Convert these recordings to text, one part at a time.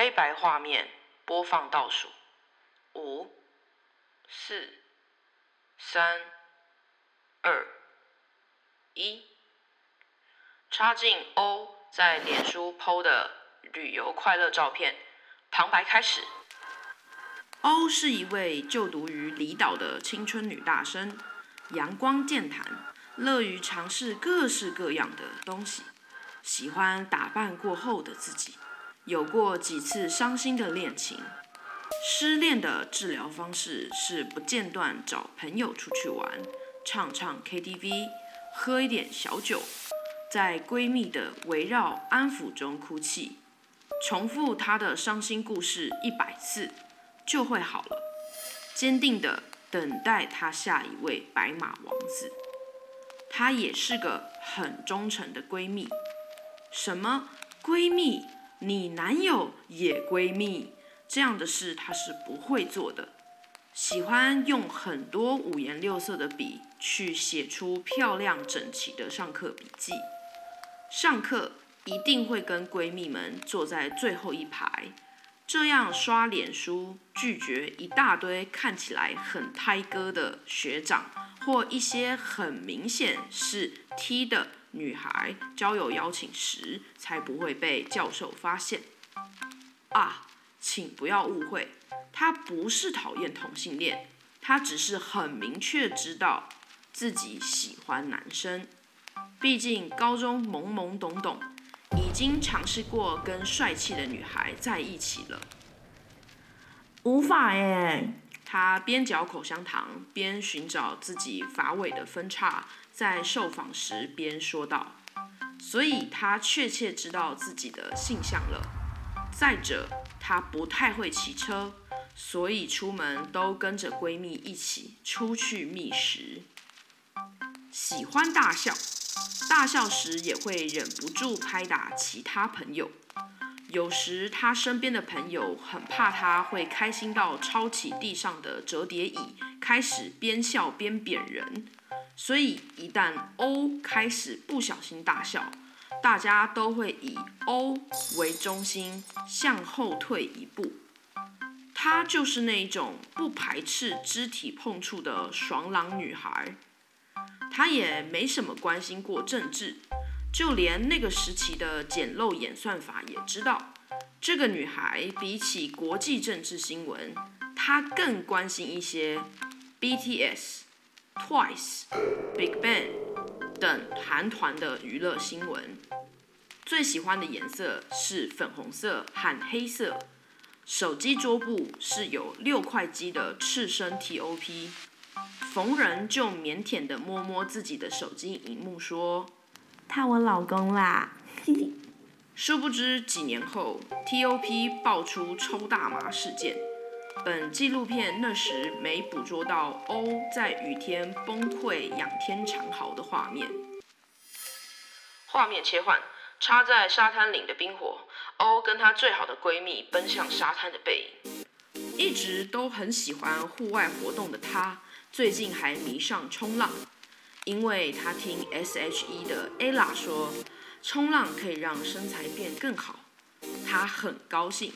黑白画面播放倒数，五、四、三、二、一。插进 O 在脸书 PO 的旅游快乐照片，旁白开始。欧是一位就读于离岛的青春女大生，阳光健谈，乐于尝试各式各样的东西，喜欢打扮过后的自己。有过几次伤心的恋情，失恋的治疗方式是不间断找朋友出去玩，唱唱 KTV，喝一点小酒，在闺蜜的围绕安抚中哭泣，重复她的伤心故事一百次，就会好了。坚定的等待她下一位白马王子。她也是个很忠诚的闺蜜。什么闺蜜？你男友也闺蜜这样的事，她是不会做的。喜欢用很多五颜六色的笔去写出漂亮整齐的上课笔记。上课一定会跟闺蜜们坐在最后一排，这样刷脸书拒绝一大堆看起来很胎哥的学长，或一些很明显是 T 的。女孩交友邀请时，才不会被教授发现。啊，请不要误会，他不是讨厌同性恋，他只是很明确知道自己喜欢男生。毕竟高中懵懵懂懂，已经尝试过跟帅气的女孩在一起了。无法耶。他边嚼口香糖，边寻找自己发尾的分叉。在受访时，边说道：“所以他确切知道自己的性向了。再者，他不太会骑车，所以出门都跟着闺蜜一起出去觅食。喜欢大笑，大笑时也会忍不住拍打其他朋友。有时他身边的朋友很怕他会开心到抄起地上的折叠椅，开始边笑边扁人。”所以，一旦 O 开始不小心大笑，大家都会以 O 为中心向后退一步。她就是那种不排斥肢体碰触的爽朗女孩。她也没什么关心过政治，就连那个时期的简陋演算法也知道，这个女孩比起国际政治新闻，她更关心一些 BTS。Twice、Big Bang 等韩团的娱乐新闻，最喜欢的颜色是粉红色和黑色。手机桌布是有六块肌的赤身 TOP。逢人就腼腆的摸摸自己的手机荧幕，说：“他我老公啦。”殊不知几年后，TOP 爆出抽大麻事件。本纪录片那时没捕捉到欧在雨天崩溃仰天长嚎的画面。画面切换，插在沙滩岭的冰火，欧跟她最好的闺蜜奔向沙滩的背影。一直都很喜欢户外活动的她，最近还迷上冲浪，因为她听 S.H.E 的 Ella 说，冲浪可以让身材变更好，她很高兴。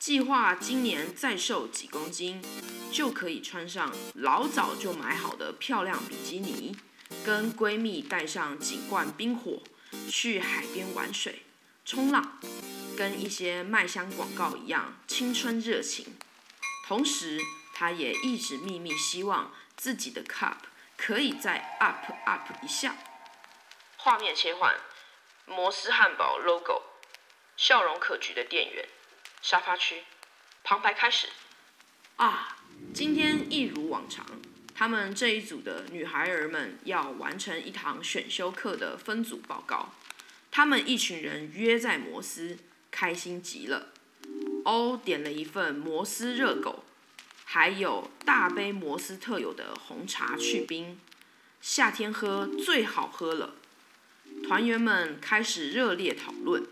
计划今年再瘦几公斤，就可以穿上老早就买好的漂亮比基尼，跟闺蜜带上几罐冰火，去海边玩水、冲浪，跟一些麦香广告一样青春热情。同时，她也一直秘密希望自己的 cup 可以再 up up 一下。画面切换，摩斯汉堡 logo，笑容可掬的店员。沙发区，旁白开始。啊，今天一如往常，他们这一组的女孩儿们要完成一堂选修课的分组报告。他们一群人约在摩斯，开心极了。欧点了一份摩斯热狗，还有大杯摩斯特有的红茶去冰，夏天喝最好喝了。团员们开始热烈讨论。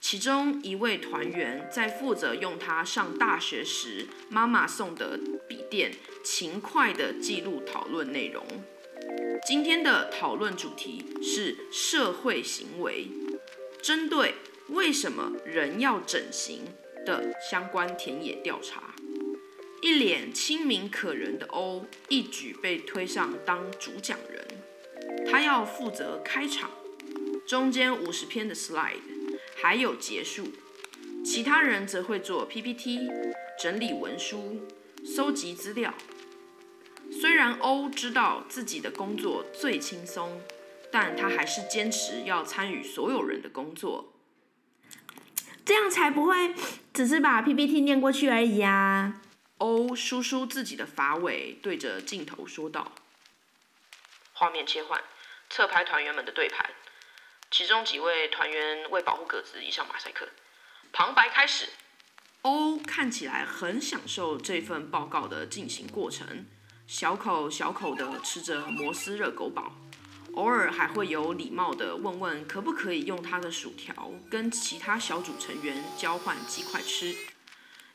其中一位团员在负责用他上大学时妈妈送的笔电，勤快地记录讨论内容。今天的讨论主题是社会行为，针对为什么人要整形的相关田野调查。一脸亲民可人的欧一举被推上当主讲人，他要负责开场，中间五十篇的 slide，还有结束。其他人则会做 PPT、整理文书、搜集资料。虽然欧知道自己的工作最轻松，但他还是坚持要参与所有人的工作，这样才不会只是把 PPT 念过去而已啊。欧梳梳自己的发尾，对着镜头说道：“画面切换，侧拍团员们的对盘。其中几位团员为保护鸽子，移上马赛克。旁白开始。欧看起来很享受这份报告的进行过程，小口小口的吃着摩斯热狗堡，偶尔还会有礼貌的问问可不可以用他的薯条跟其他小组成员交换鸡块吃。”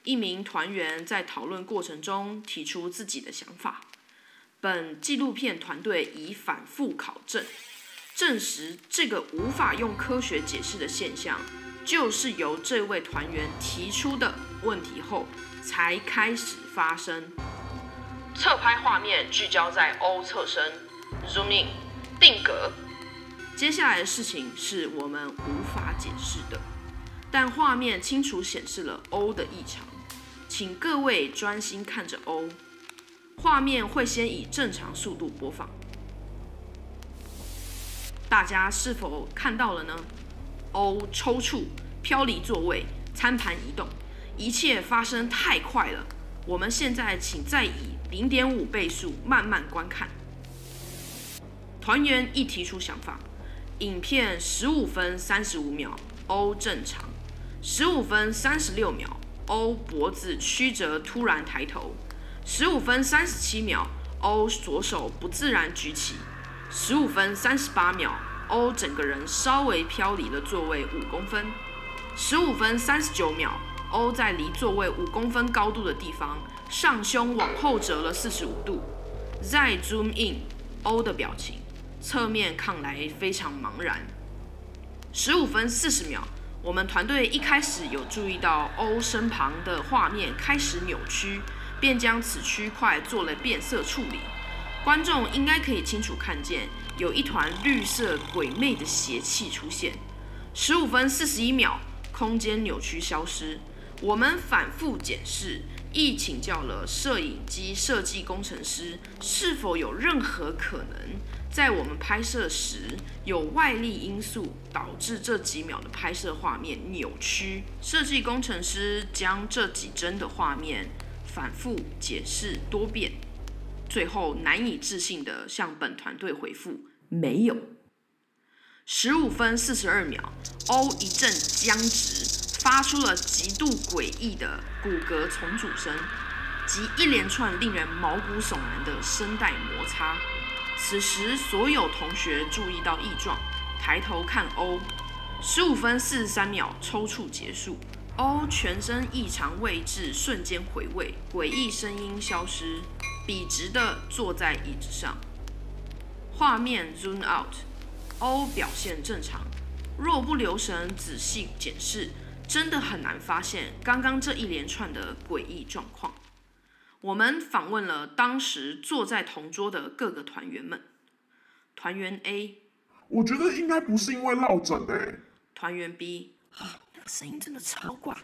一名团员在讨论过程中提出自己的想法。本纪录片团队已反复考证，证实这个无法用科学解释的现象，就是由这位团员提出的问题后才开始发生。侧拍画面聚焦在 O 侧身，zoom in，定格。接下来的事情是我们无法解释的，但画面清楚显示了 O 的异常。请各位专心看着 O，画面会先以正常速度播放。大家是否看到了呢？O 抽搐、飘离座位、餐盘移动，一切发生太快了。我们现在请再以零点五倍速慢慢观看。团员一提出想法，影片十五分三十五秒，O 正常；十五分三十六秒。欧脖子曲折，突然抬头。十五分三十七秒，欧左手不自然举起。十五分三十八秒，欧整个人稍微飘离了座位五公分。十五分三十九秒，欧在离座位五公分高度的地方，上胸往后折了四十五度。再 zoom in，欧的表情，侧面看来非常茫然。十五分四十秒。我们团队一开始有注意到欧身旁的画面开始扭曲，便将此区块做了变色处理。观众应该可以清楚看见，有一团绿色鬼魅的邪气出现。十五分四十一秒，空间扭曲消失。我们反复检视，亦请教了摄影机设计工程师，是否有任何可能。在我们拍摄时，有外力因素导致这几秒的拍摄画面扭曲。设计工程师将这几帧的画面反复解释多遍，最后难以置信地向本团队回复：没有。十五分四十二秒，，O 一阵僵直，发出了极度诡异的骨骼重组声及一连串令人毛骨悚然的声带摩擦。此时，所有同学注意到异状，抬头看 O。十五分四十三秒，抽搐结束。O 全身异常位置瞬间回位，诡异声音消失，笔直的坐在椅子上。画面 zoom out，O 表现正常。若不留神仔细检视，真的很难发现刚刚这一连串的诡异状况。我们访问了当时坐在同桌的各个团员们。团员 A，我觉得应该不是因为落枕诶。团员 B，啊，那个声音真的超怪，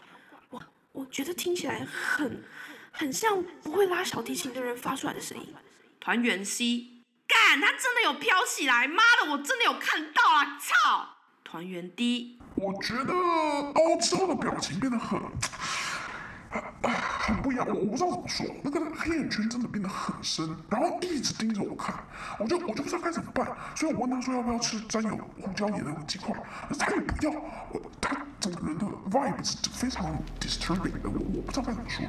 我我觉得听起来很很像不会拉小提琴的人发出来的声音。团员 C，干，他真的有飘起来，妈的，我真的有看到啊，操！团员 D，我觉得欧洲的表情变得很。很不一样，我我不知道怎么说，那个黑眼圈真的变得很深，然后一直盯着我看，我就我就不知道该怎么办，所以我问他说要不要吃沾有胡椒盐的鸡块，他也不要，他整个人的 vibe 是非常 disturbing 的，我我不知道该怎么说。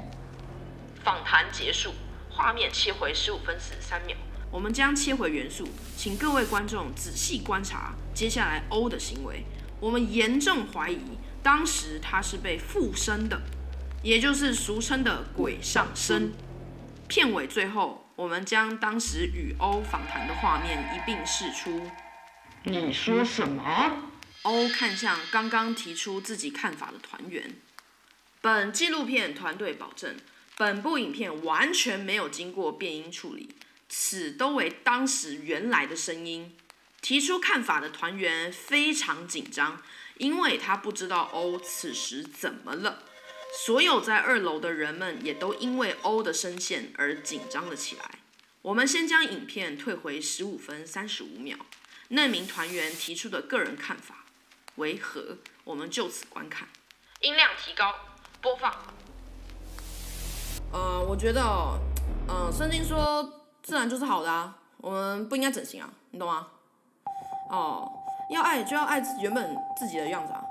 访谈结束，画面切回十五分四十三秒，我们将切回元素，请各位观众仔细观察接下来 O 的行为，我们严重怀疑当时他是被附身的。也就是俗称的鬼上身。片尾最后，我们将当时与欧访谈的画面一并释出。你说什么？欧看向刚刚提出自己看法的团员。本纪录片团队保证，本部影片完全没有经过变音处理，此都为当时原来的声音。提出看法的团员非常紧张，因为他不知道欧此时怎么了。所有在二楼的人们也都因为欧的声线而紧张了起来。我们先将影片退回十五分三十五秒，那名团员提出的个人看法为何？我们就此观看。音量提高，播放。呃，我觉得哦，嗯、圣经说自然就是好的啊，我们不应该整形啊，你懂吗？哦，要爱就要爱自己原本自己的样子啊，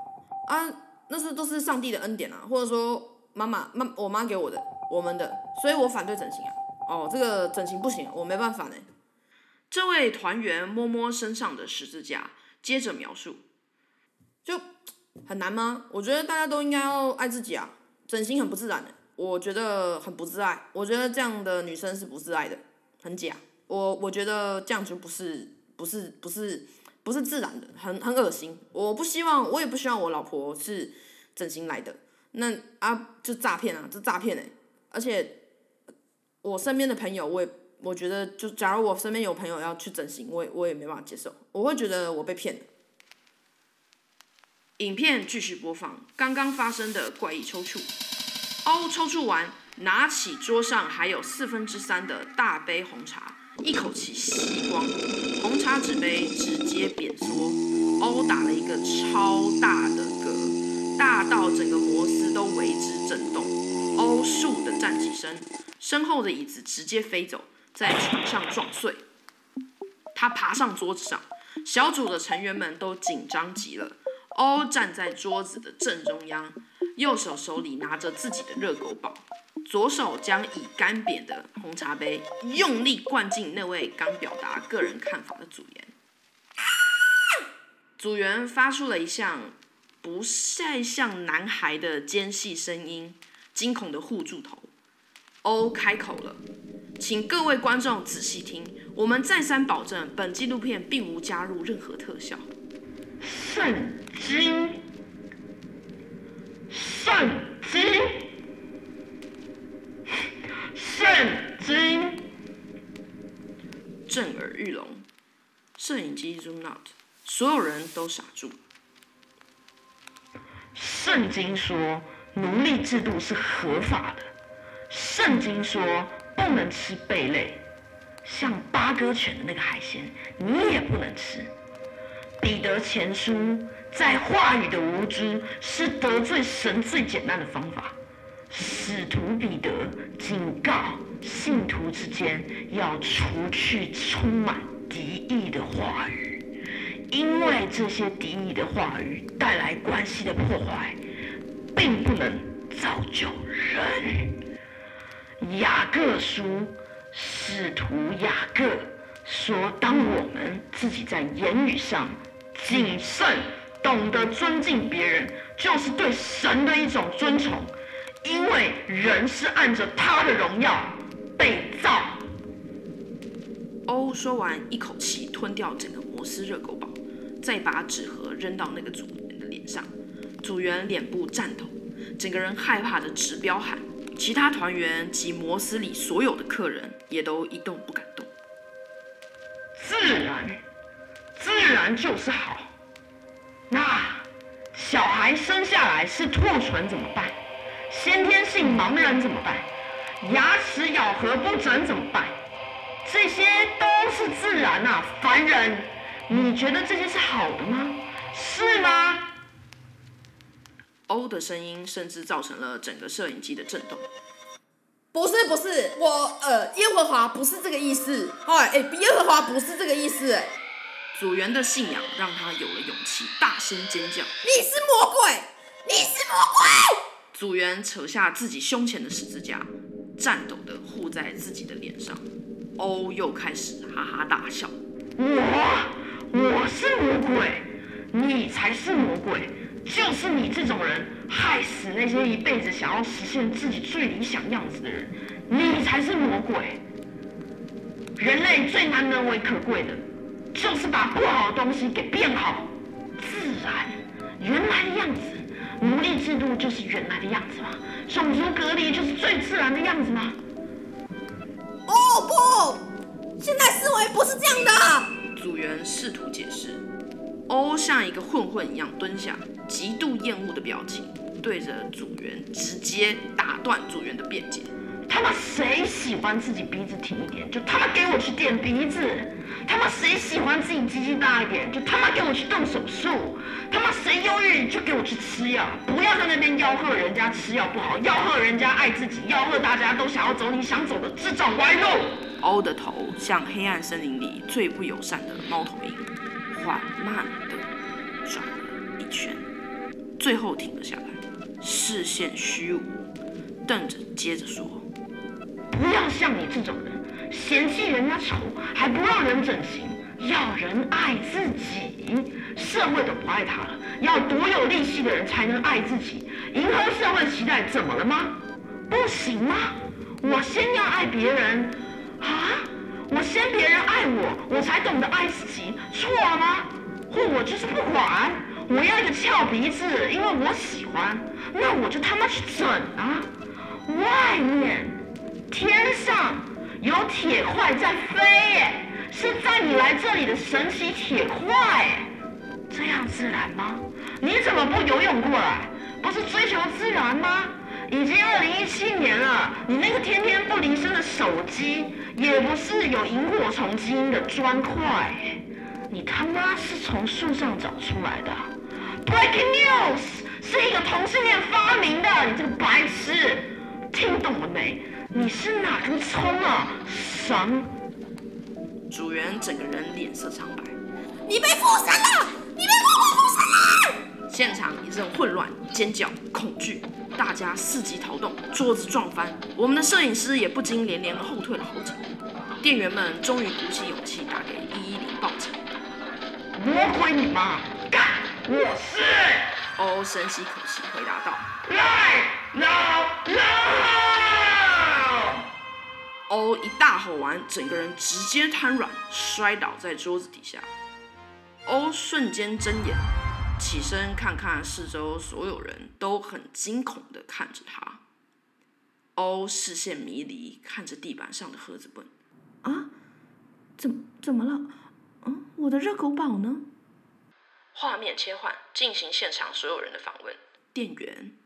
啊，那是都是上帝的恩典啊，或者说妈妈妈我妈给我的，我们的，所以我反对整形啊。哦，这个整形不行，我没办法呢。这位团员摸摸身上的十字架，接着描述，就很难吗？我觉得大家都应该要爱自己啊，整形很不自然的，我觉得很不自爱，我觉得这样的女生是不自爱的，很假。我我觉得这样就不是不是不是不是不是自然的，很很恶心。我不希望，我也不希望我老婆是整形来的。那啊，就诈骗啊，这诈骗哎！而且我身边的朋友，我也我觉得，就假如我身边有朋友要去整形，我也我也没办法接受，我会觉得我被骗了。影片继续播放刚刚发生的怪异抽搐。哦抽搐完，拿起桌上还有四分之三的大杯红茶，一口气吸光，红茶纸杯直接扁缩。欧打了一个超大的嗝，大到整个摩斯都为之震动。欧倏地站起身，身后的椅子直接飞走，在床上撞碎。他爬上桌子上，小组的成员们都紧张极了。欧站在桌子的正中央，右手手里拿着自己的热狗堡，左手将已干瘪的红茶杯用力灌进那位刚表达个人看法的组员。组员发出了一项不太像男孩的尖细声音，惊恐的护住头。欧开口了，请各位观众仔细听，我们再三保证，本纪录片并无加入任何特效。圣经，圣经，圣经。震耳欲聋，摄影机 zoom out，所有人都傻住。圣经说奴隶制度是合法的，圣经说不能吃贝类，像八哥犬的那个海鲜你也不能吃。彼得前书在话语的无知是得罪神最简单的方法。使徒彼得警告信徒之间要除去充满敌意的话语，因为这些敌意的话语带来关系的破坏，并不能造就人。雅各书，使徒雅各说：“当我们自己在言语上谨慎，懂得尊敬别人，就是对神的一种尊崇。”因为人是按着他的荣耀被造。欧说完，一口气吞掉整个摩斯热狗堡，再把纸盒扔到那个组员的脸上。组员脸部颤抖，整个人害怕的直飙喊。其他团员及摩斯里所有的客人也都一动不敢动。自然，自然就是好。那小孩生下来是兔唇怎么办？先天性盲人怎么办？牙齿咬合不整怎么办？这些都是自然啊，凡人，你觉得这些是好的吗？是吗？欧的声音甚至造成了整个摄影机的震动。不是不是，我呃，耶和华不是这个意思，哎哎，耶和华不是这个意思，哎，组员的信仰让他有了勇气，大声尖叫。你是魔鬼，你是魔鬼！组员扯下自己胸前的十字架，颤抖的护在自己的脸上。欧又开始哈哈大笑。我，我是魔鬼，你才是魔鬼，就是你这种人害死那些一辈子想要实现自己最理想样子的人，你才是魔鬼。人类最难能为可贵的，就是把不好的东西给变好，自然原来的样子，奴隶制度就是原来的样子吗？种族隔离就是最自然的样子吗？哦不，现在思维不是这样的。组员试图解释，欧像一个混混一样蹲下，极度厌恶的表情，对着组员直接打断组员的辩解。他妈谁喜欢自己鼻子挺一点，就他妈给我去垫鼻子；他妈谁喜欢自己鸡鸡大一点，就他妈给我去动手术；他妈谁忧郁就给我去吃药，不要在那边吆喝人家吃药不好，吆喝人家爱自己，吆喝大家都想要走你想走的这种歪路。欧的头像黑暗森林里最不友善的猫头鹰，缓慢地转了一圈，最后停了下来，视线虚无，瞪着，接着说。不要像你这种人，嫌弃人家丑还不让人整形，要人爱自己，社会都不爱他了，要多有力气的人才能爱自己，迎合社会期待，怎么了吗？不行吗？我先要爱别人啊，我先别人爱我，我才懂得爱自己，错了吗？或我就是不管，我要一个翘鼻子，因为我喜欢，那我就他妈去整啊，外面。天上有铁块在飞耶，是在你来这里的神奇铁块，这样自然吗？你怎么不游泳过来？不是追求自然吗？已经二零一七年了，你那个天天不离身的手机，也不是有萤火虫基因的砖块，你他妈是从树上找出来的？Breaking news，是一个同性恋发明的，你这个白痴，听懂了没？你是哪根葱啊？神！组员整个人脸色苍白。你被附身了！你被活活附身了！现场一阵混乱，尖叫，恐惧，大家伺机逃动，桌子撞翻，我们的摄影师也不禁连连后退了好几步。店员们终于鼓起勇气打给一一零报警。魔鬼你妈！干！我是。欧深吸口气回答道：来，老老。欧一大吼完，整个人直接瘫软，摔倒在桌子底下。欧瞬间睁眼，起身看看四周，所有人都很惊恐地看着他。欧视线迷离，看着地板上的盒子问。啊？怎怎么了？嗯，我的热狗堡呢？画面切换，进行现场所有人的访问。店员。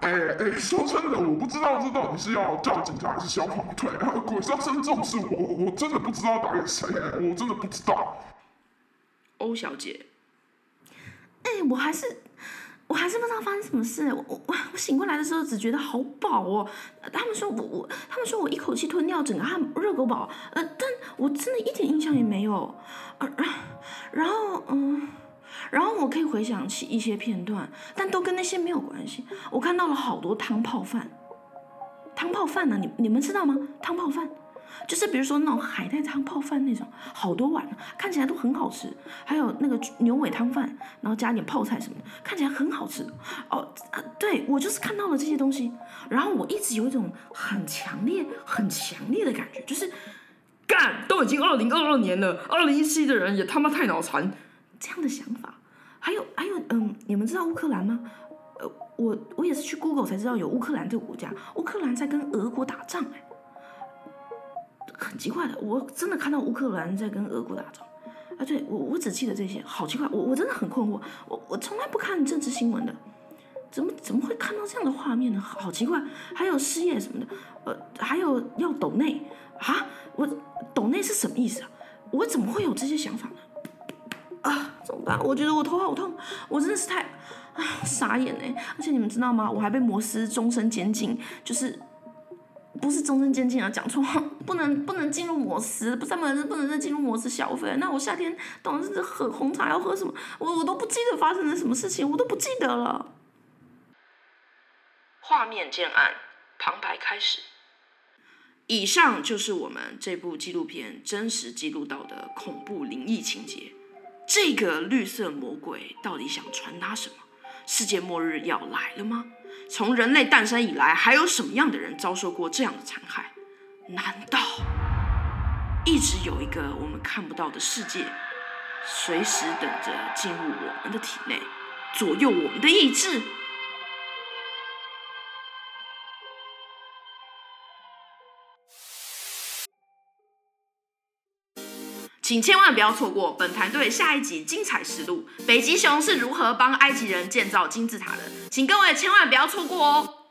哎哎，说真的，我不知道这到底是要叫警察还是消防队。鬼上身这种事，我我真的不知道打给谁，我真的不知道。欧小姐，哎，我还是我还是不知道发生什么事。我我我醒过来的时候只觉得好饱哦。他们说我我他们说我一口气吞掉整个汉热狗堡，呃，但我真的一点印象也没有。呃，然后嗯。然后我可以回想起一些片段，但都跟那些没有关系。我看到了好多汤泡饭，汤泡饭呢？你你们知道吗？汤泡饭就是比如说那种海带汤泡饭那种，好多碗，看起来都很好吃。还有那个牛尾汤饭，然后加点泡菜什么的，看起来很好吃。哦，对我就是看到了这些东西，然后我一直有一种很强烈、很强烈的感觉，就是干，都已经二零二二年了，二零一七的人也他妈太脑残。这样的想法，还有还有，嗯，你们知道乌克兰吗？呃，我我也是去 Google 才知道有乌克兰这个国家，乌克兰在跟俄国打仗，哎，很奇怪的，我真的看到乌克兰在跟俄国打仗，啊，对我我只记得这些，好奇怪，我我真的很困惑，我我从来不看政治新闻的，怎么怎么会看到这样的画面呢？好奇怪，还有失业什么的，呃，还有要抖内啊，我抖内是什么意思啊？我怎么会有这些想法呢？啊，怎么办？我觉得我头好痛，我真的是太啊傻眼哎！而且你们知道吗？我还被摩斯终身监禁，就是不是终身监禁啊，讲错，不能不能进入摩斯，不是不能不能再进入摩斯消费。那我夏天等是喝红茶要喝什么？我我都不记得发生了什么事情，我都不记得了。画面渐暗，旁白开始。以上就是我们这部纪录片真实记录到的恐怖灵异情节。这个绿色魔鬼到底想传达什么？世界末日要来了吗？从人类诞生以来，还有什么样的人遭受过这样的残害？难道一直有一个我们看不到的世界，随时等着进入我们的体内，左右我们的意志？请千万不要错过本团队下一集精彩实录，北极熊是如何帮埃及人建造金字塔的，请各位千万不要错过哦。